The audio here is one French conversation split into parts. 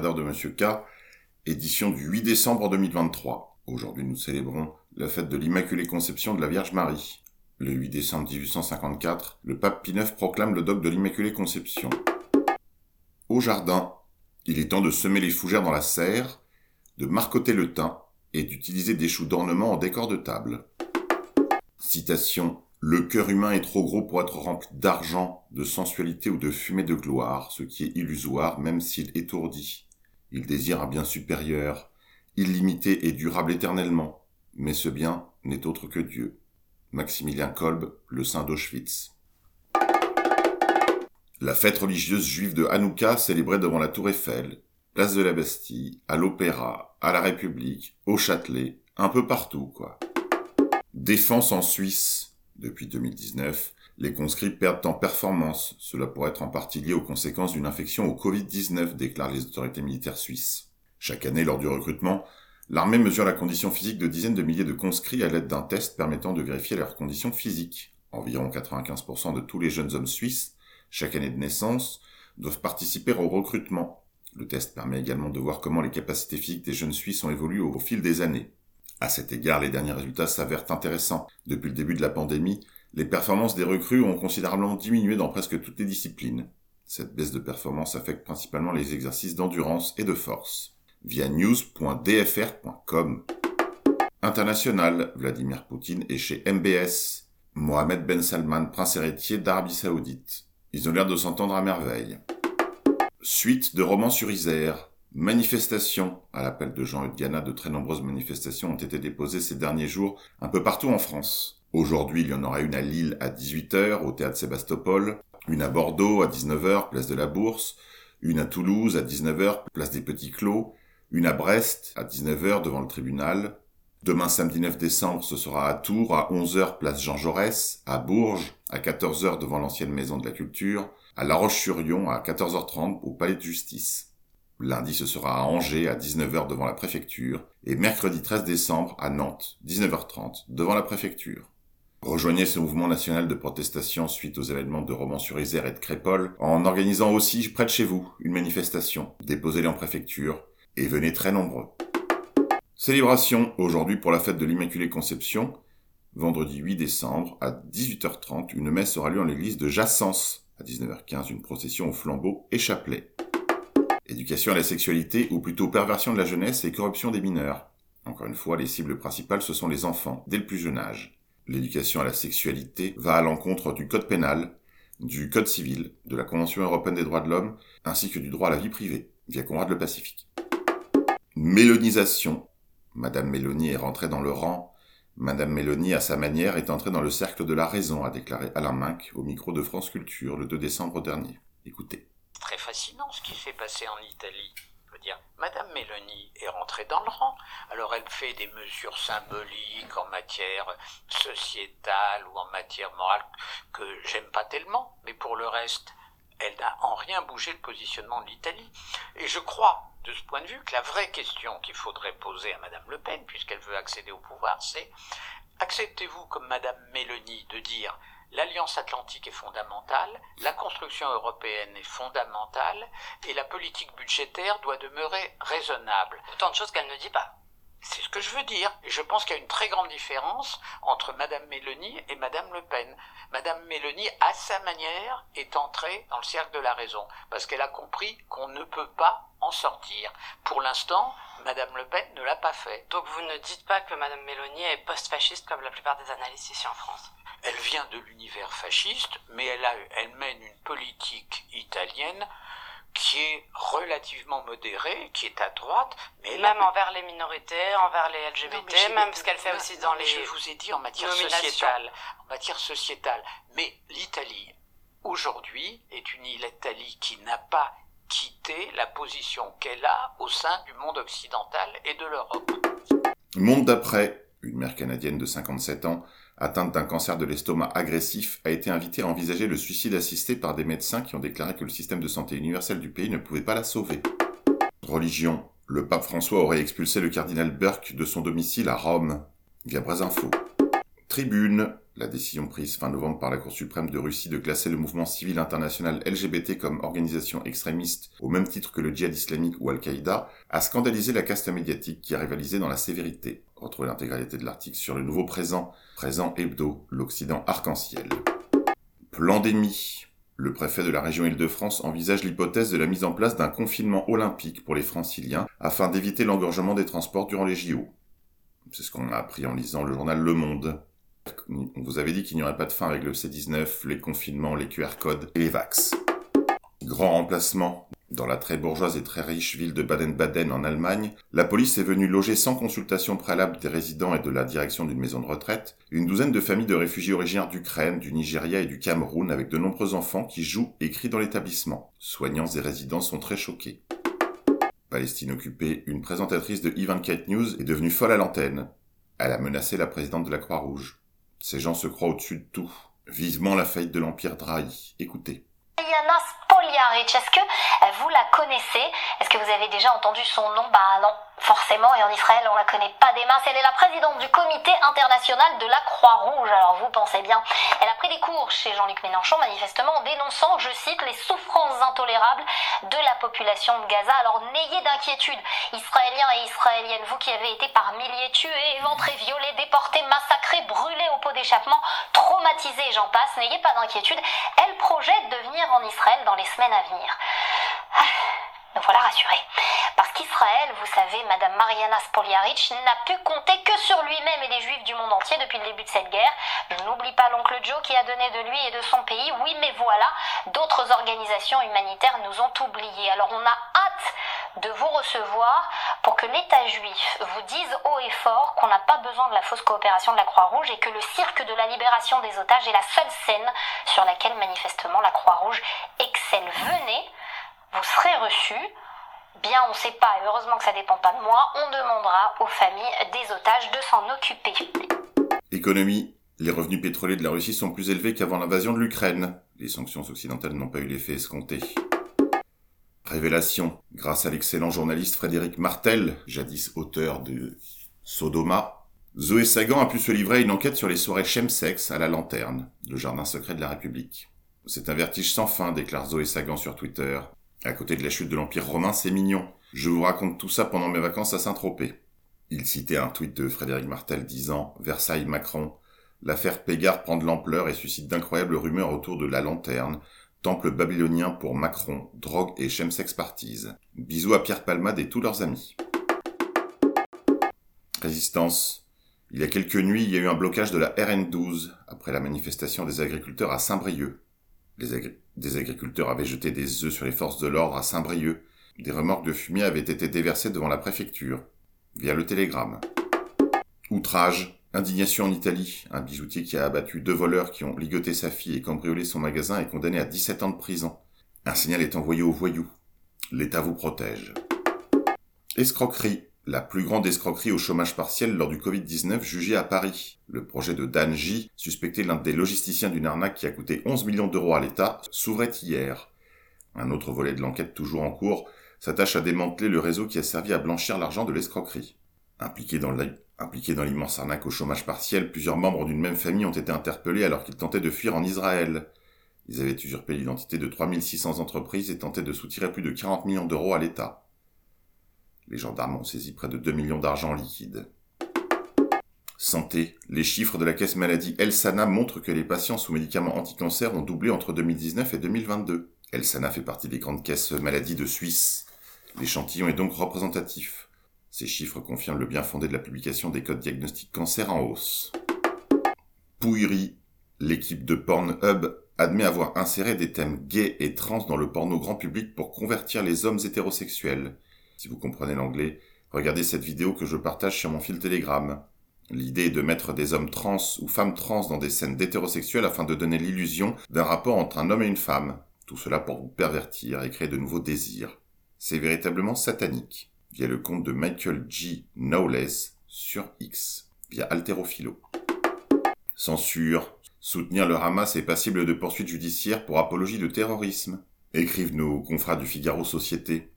de Monsieur K, édition du 8 décembre 2023. Aujourd'hui, nous célébrons la fête de l'Immaculée Conception de la Vierge Marie. Le 8 décembre 1854, le pape Pie IX proclame le dogme de l'Immaculée Conception. Au jardin, il est temps de semer les fougères dans la serre, de marcoter le thym et d'utiliser des choux d'ornement en décor de table. Citation le cœur humain est trop gros pour être rempli d'argent, de sensualité ou de fumée de gloire, ce qui est illusoire même s'il étourdit. Il désire un bien supérieur, illimité et durable éternellement, mais ce bien n'est autre que Dieu. Maximilien Kolb, le saint d'Auschwitz. La fête religieuse juive de Hanouka célébrée devant la tour Eiffel, place de la Bastille, à l'Opéra, à la République, au Châtelet, un peu partout, quoi. Défense en Suisse, depuis 2019, les conscrits perdent en performance. Cela pourrait être en partie lié aux conséquences d'une infection au Covid-19, déclarent les autorités militaires suisses. Chaque année, lors du recrutement, l'armée mesure la condition physique de dizaines de milliers de conscrits à l'aide d'un test permettant de vérifier leurs conditions physiques. Environ 95% de tous les jeunes hommes suisses, chaque année de naissance, doivent participer au recrutement. Le test permet également de voir comment les capacités physiques des jeunes Suisses ont évolué au fil des années. À cet égard, les derniers résultats s'avèrent intéressants. Depuis le début de la pandémie, les performances des recrues ont considérablement diminué dans presque toutes les disciplines. Cette baisse de performance affecte principalement les exercices d'endurance et de force. Via news.dfr.com. International, Vladimir Poutine est chez MBS. Mohamed Ben Salman, prince héritier d'Arabie Saoudite. Ils ont l'air de s'entendre à merveille. Suite de romans sur Isère. Manifestations. À l'appel de Jean Ghana, de très nombreuses manifestations ont été déposées ces derniers jours un peu partout en France. Aujourd'hui, il y en aura une à Lille à 18h au théâtre Sébastopol, une à Bordeaux à 19h, place de la Bourse, une à Toulouse à 19h, place des Petits Clos, une à Brest à 19h devant le tribunal. Demain samedi 9 décembre, ce sera à Tours à 11h, place Jean Jaurès, à Bourges à 14h devant l'ancienne maison de la culture, à La Roche-sur-Yon à 14h30 au palais de justice. Lundi, ce sera à Angers à 19h devant la préfecture et mercredi 13 décembre à Nantes, 19h30, devant la préfecture. Rejoignez ce mouvement national de protestation suite aux événements de Romans-sur-Isère et de Crépole en organisant aussi près de chez vous une manifestation. Déposez-les en préfecture et venez très nombreux. Célébration aujourd'hui pour la fête de l'Immaculée Conception. Vendredi 8 décembre à 18h30, une messe aura lieu en l'église de Jassens. À 19h15, une procession au flambeau et chapelet. Éducation à la sexualité, ou plutôt perversion de la jeunesse et corruption des mineurs. Encore une fois, les cibles principales, ce sont les enfants, dès le plus jeune âge. L'éducation à la sexualité va à l'encontre du code pénal, du code civil, de la Convention européenne des droits de l'homme, ainsi que du droit à la vie privée, via Conrad le Pacifique. Mélonisation. Madame Mélanie est rentrée dans le rang. Madame Mélanie, à sa manière, est entrée dans le cercle de la raison, a déclaré Alain Minck au micro de France Culture le 2 décembre dernier. Écoutez très fascinant ce qui s'est passé en Italie. Madame Mélanie est rentrée dans le rang. Alors elle fait des mesures symboliques en matière sociétale ou en matière morale que j'aime pas tellement, mais pour le reste, elle n'a en rien bougé le positionnement de l'Italie. Et je crois, de ce point de vue, que la vraie question qu'il faudrait poser à Madame Le Pen, puisqu'elle veut accéder au pouvoir, c'est acceptez-vous comme Madame Mélanie de dire l'alliance atlantique est fondamentale, la construction européenne est fondamentale, et la politique budgétaire doit demeurer raisonnable. Autant de choses qu'elle ne dit pas. C'est ce que je veux dire. Et je pense qu'il y a une très grande différence entre Madame Mélanie et Madame Le Pen. Madame Mélanie, à sa manière, est entrée dans le cercle de la raison, parce qu'elle a compris qu'on ne peut pas en sortir. Pour l'instant, Madame Le Pen ne l'a pas fait. Donc vous ne dites pas que Madame Mélanie est post-fasciste comme la plupart des analystes ici en France? Elle vient de l'univers fasciste, mais elle, a, elle mène une politique italienne qui est relativement modérée, qui est à droite, mais même envers les minorités, envers les LGBT, même ce qu'elle fait aussi dans les. Je vous ai dit en matière sociétale, en matière sociétale. Mais l'Italie aujourd'hui est une Italie qui n'a pas quitté la position qu'elle a au sein du monde occidental et de l'Europe. Monde d'après, une mère canadienne de 57 ans atteinte d'un cancer de l'estomac agressif, a été invitée à envisager le suicide assisté par des médecins qui ont déclaré que le système de santé universel du pays ne pouvait pas la sauver. Religion. Le pape François aurait expulsé le cardinal Burke de son domicile à Rome, via Brasinfo. Tribune. La décision prise fin novembre par la Cour suprême de Russie de classer le mouvement civil international LGBT comme organisation extrémiste au même titre que le djihad islamique ou Al-Qaïda a scandalisé la caste médiatique qui a rivalisé dans la sévérité. Retrouvez l'intégralité de l'article sur le nouveau présent, présent hebdo, l'Occident arc-en-ciel. Plandémie. Le préfet de la région Île-de-France envisage l'hypothèse de la mise en place d'un confinement olympique pour les franciliens afin d'éviter l'engorgement des transports durant les JO. C'est ce qu'on a appris en lisant le journal Le Monde. On vous avait dit qu'il n'y aurait pas de fin avec le C19, les confinements, les QR codes et les vax. Grand remplacement. Dans la très bourgeoise et très riche ville de Baden-Baden en Allemagne, la police est venue loger sans consultation préalable des résidents et de la direction d'une maison de retraite une douzaine de familles de réfugiés originaires d'Ukraine, du Nigeria et du Cameroun avec de nombreux enfants qui jouent et crient dans l'établissement. Soignants et résidents sont très choqués. Palestine occupée, une présentatrice de Kate News est devenue folle à l'antenne. Elle a menacé la présidente de la Croix-Rouge. Ces gens se croient au-dessus de tout. Vivement la faillite de l'Empire Drahi. Écoutez. Est-ce que euh, vous la connaissez? Est-ce que vous avez déjà entendu son nom? Bah non, forcément, et en Israël, on la connaît pas des masses. Elle est la présidente du comité international de la Croix-Rouge. Alors vous pensez bien, elle a pris des cours chez Jean-Luc Mélenchon, manifestement en dénonçant, je cite, les souffrances intolérables de la population de Gaza. Alors n'ayez d'inquiétude, Israéliens et Israéliennes, vous qui avez été par milliers tués, éventrés, violés, déportés, massacrés, brûlés au pot d'échappement, traumatisés, j'en passe, n'ayez pas d'inquiétude. Elle projette de venir en Israël dans les semaines à venir. Ah, me voilà rassurée. Parce qu'Israël, vous savez, Madame Mariana Spoliaric n'a pu compter que sur lui-même et les juifs du monde entier depuis le début de cette guerre. Je n'oublie pas l'oncle Joe qui a donné de lui et de son pays. Oui, mais voilà, d'autres organisations humanitaires nous ont oubliés. Alors on a hâte de vous recevoir pour que l'État juif vous dise haut et fort qu'on n'a pas besoin de la fausse coopération de la Croix-Rouge et que le cirque de la libération des otages est la seule scène sur laquelle manifestement la Croix-Rouge excelle. Venez, vous serez reçus. Bien, on ne sait pas, et heureusement que ça dépend pas de moi, on demandera aux familles des otages de s'en occuper. Économie. Les revenus pétroliers de la Russie sont plus élevés qu'avant l'invasion de l'Ukraine. Les sanctions occidentales n'ont pas eu l'effet escompté. Révélation. Grâce à l'excellent journaliste Frédéric Martel, jadis auteur de Sodoma, Zoé Sagan a pu se livrer à une enquête sur les soirées chemsex à la lanterne, le jardin secret de la République. C'est un vertige sans fin, déclare Zoé Sagan sur Twitter. À côté de la chute de l'Empire romain, c'est mignon. Je vous raconte tout ça pendant mes vacances à Saint-Tropez. Il citait un tweet de Frédéric Martel disant Versailles Macron. L'affaire Pégard prend de l'ampleur et suscite d'incroyables rumeurs autour de la lanterne, temple babylonien pour Macron, drogue et chemsex parties. Bisous à Pierre Palmade et tous leurs amis. Résistance. Il y a quelques nuits, il y a eu un blocage de la RN12 après la manifestation des agriculteurs à Saint-Brieuc. des agriculteurs avaient jeté des œufs sur les forces de l'ordre à Saint-Brieuc. Des remorques de fumier avaient été déversées devant la préfecture, via le télégramme. Outrage. Indignation en Italie. Un bijoutier qui a abattu deux voleurs qui ont ligoté sa fille et cambriolé son magasin est condamné à 17 ans de prison. Un signal est envoyé aux voyous. L'État vous protège. Escroquerie. La plus grande escroquerie au chômage partiel lors du Covid-19 jugée à Paris. Le projet de Dan J, suspecté l'un des logisticiens d'une arnaque qui a coûté 11 millions d'euros à l'État, s'ouvrait hier. Un autre volet de l'enquête toujours en cours s'attache à démanteler le réseau qui a servi à blanchir l'argent de l'escroquerie. Impliqué dans Impliqués dans l'immense arnaque au chômage partiel, plusieurs membres d'une même famille ont été interpellés alors qu'ils tentaient de fuir en Israël. Ils avaient usurpé l'identité de 3600 entreprises et tentaient de soutirer plus de 40 millions d'euros à l'État. Les gendarmes ont saisi près de 2 millions d'argent liquide. Santé. Les chiffres de la caisse maladie El Sana montrent que les patients sous médicaments anti-cancer ont doublé entre 2019 et 2022. El Sana fait partie des grandes caisses maladies de Suisse. L'échantillon est donc représentatif. Ces chiffres confirment le bien fondé de la publication des codes diagnostiques cancer en hausse. Pouillerie. L'équipe de Pornhub admet avoir inséré des thèmes gays et trans dans le porno grand public pour convertir les hommes hétérosexuels. Si vous comprenez l'anglais, regardez cette vidéo que je partage sur mon fil Telegram. L'idée est de mettre des hommes trans ou femmes trans dans des scènes d'hétérosexuels afin de donner l'illusion d'un rapport entre un homme et une femme. Tout cela pour vous pervertir et créer de nouveaux désirs. C'est véritablement satanique via le compte de Michael G. Knowles sur X, via Alterophilo. Censure. Soutenir le Hamas est passible de poursuites judiciaires pour apologie de terrorisme. Écrivent nos confrères du Figaro Société.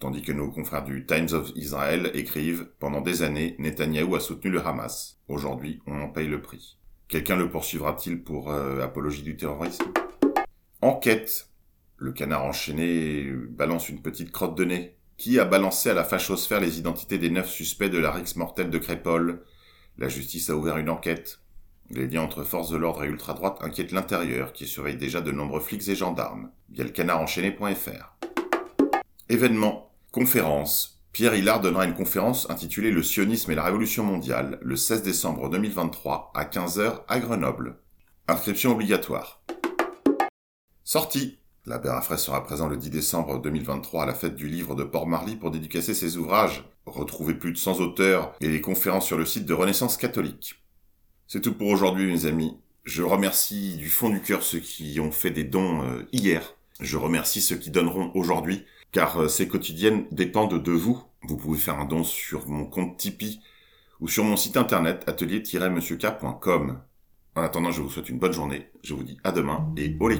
Tandis que nos confrères du Times of Israel écrivent Pendant des années, Netanyahou a soutenu le Hamas. Aujourd'hui, on en paye le prix. Quelqu'un le poursuivra-t-il pour euh, apologie du terrorisme? Enquête. Le canard enchaîné balance une petite crotte de nez. Qui a balancé à la fachosphère les identités des neuf suspects de la rixe mortelle de Crépole La justice a ouvert une enquête. Les liens entre forces de l'ordre et ultra-droite inquiètent l'intérieur, qui surveille déjà de nombreux flics et gendarmes, via le canarenchaîné.fr. Événement. Conférence. Pierre Hillard donnera une conférence intitulée Le sionisme et la révolution mondiale, le 16 décembre 2023, à 15h à Grenoble. Inscription obligatoire. Sortie. La Bérafray sera présent le 10 décembre 2023 à la fête du livre de Port-Marly pour dédicacer ses ouvrages. Retrouvez plus de 100 auteurs et les conférences sur le site de Renaissance catholique. C'est tout pour aujourd'hui mes amis. Je remercie du fond du cœur ceux qui ont fait des dons euh, hier. Je remercie ceux qui donneront aujourd'hui, car euh, ces quotidiennes dépendent de vous. Vous pouvez faire un don sur mon compte Tipeee ou sur mon site internet atelier-monsieurk.com. En attendant, je vous souhaite une bonne journée. Je vous dis à demain et au les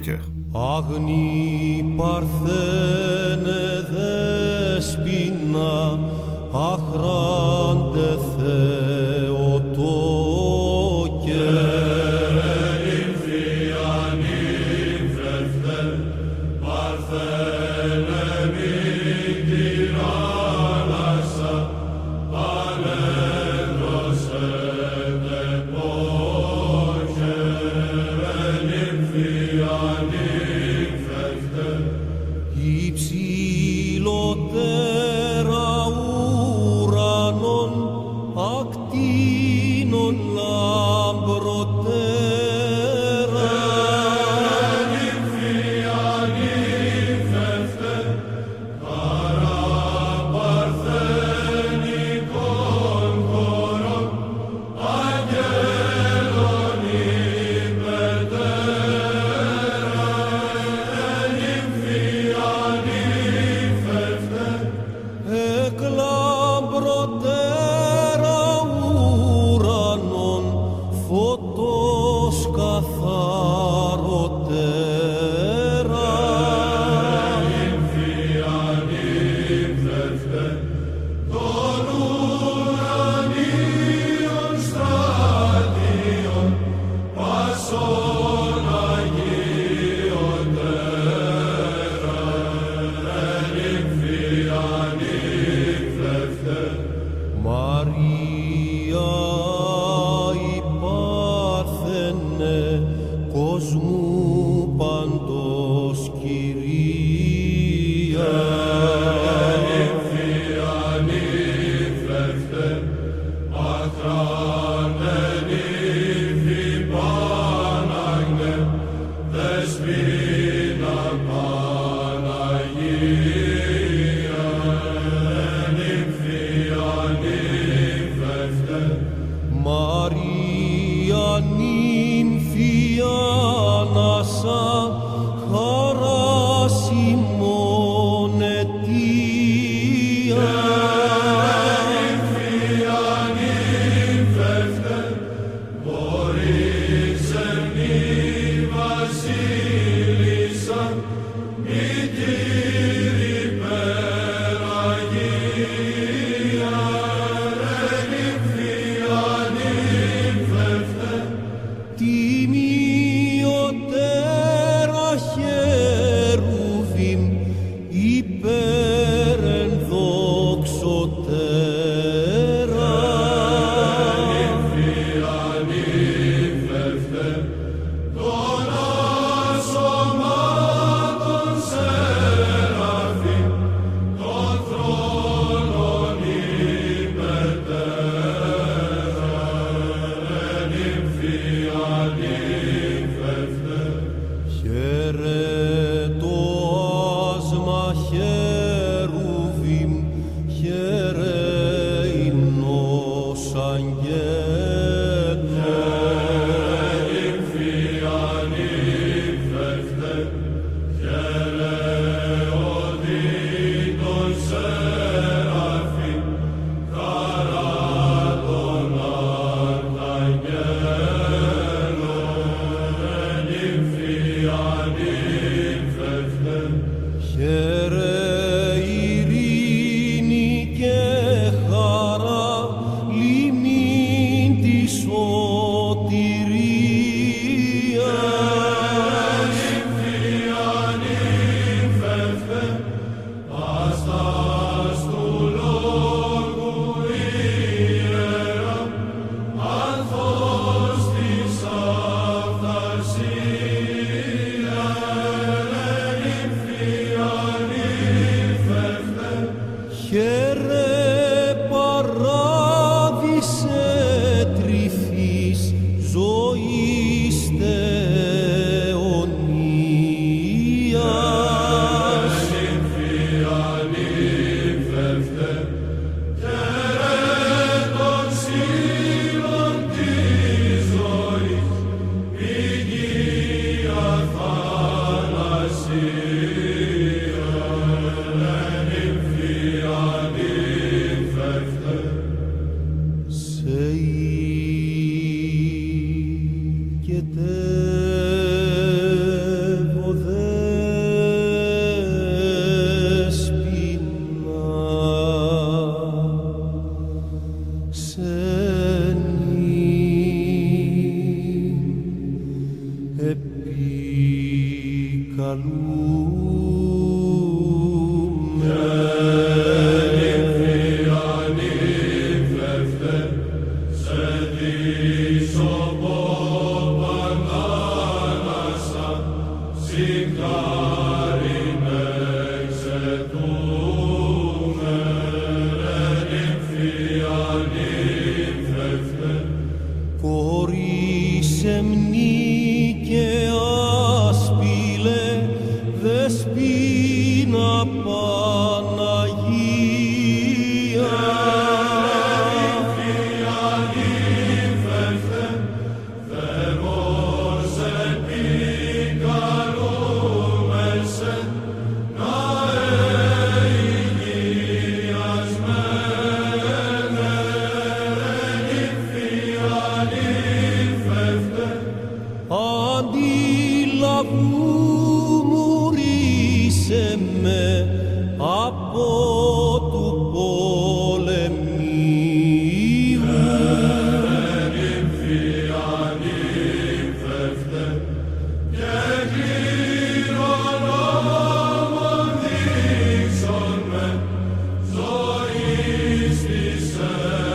Зорі спісе.